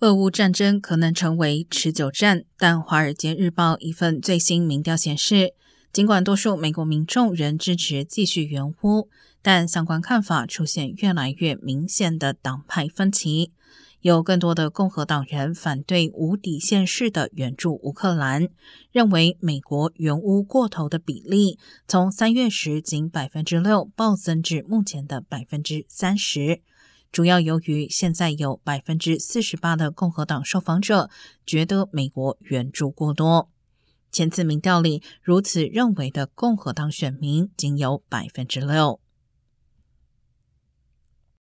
俄乌战争可能成为持久战，但《华尔街日报》一份最新民调显示，尽管多数美国民众仍支持继续援乌，但相关看法出现越来越明显的党派分歧。有更多的共和党人反对无底线式的援助乌克兰，认为美国援乌过头的比例从三月时仅百分之六暴增至目前的百分之三十。主要由于现在有百分之四十八的共和党受访者觉得美国援助过多，前次民调里如此认为的共和党选民仅有百分之六。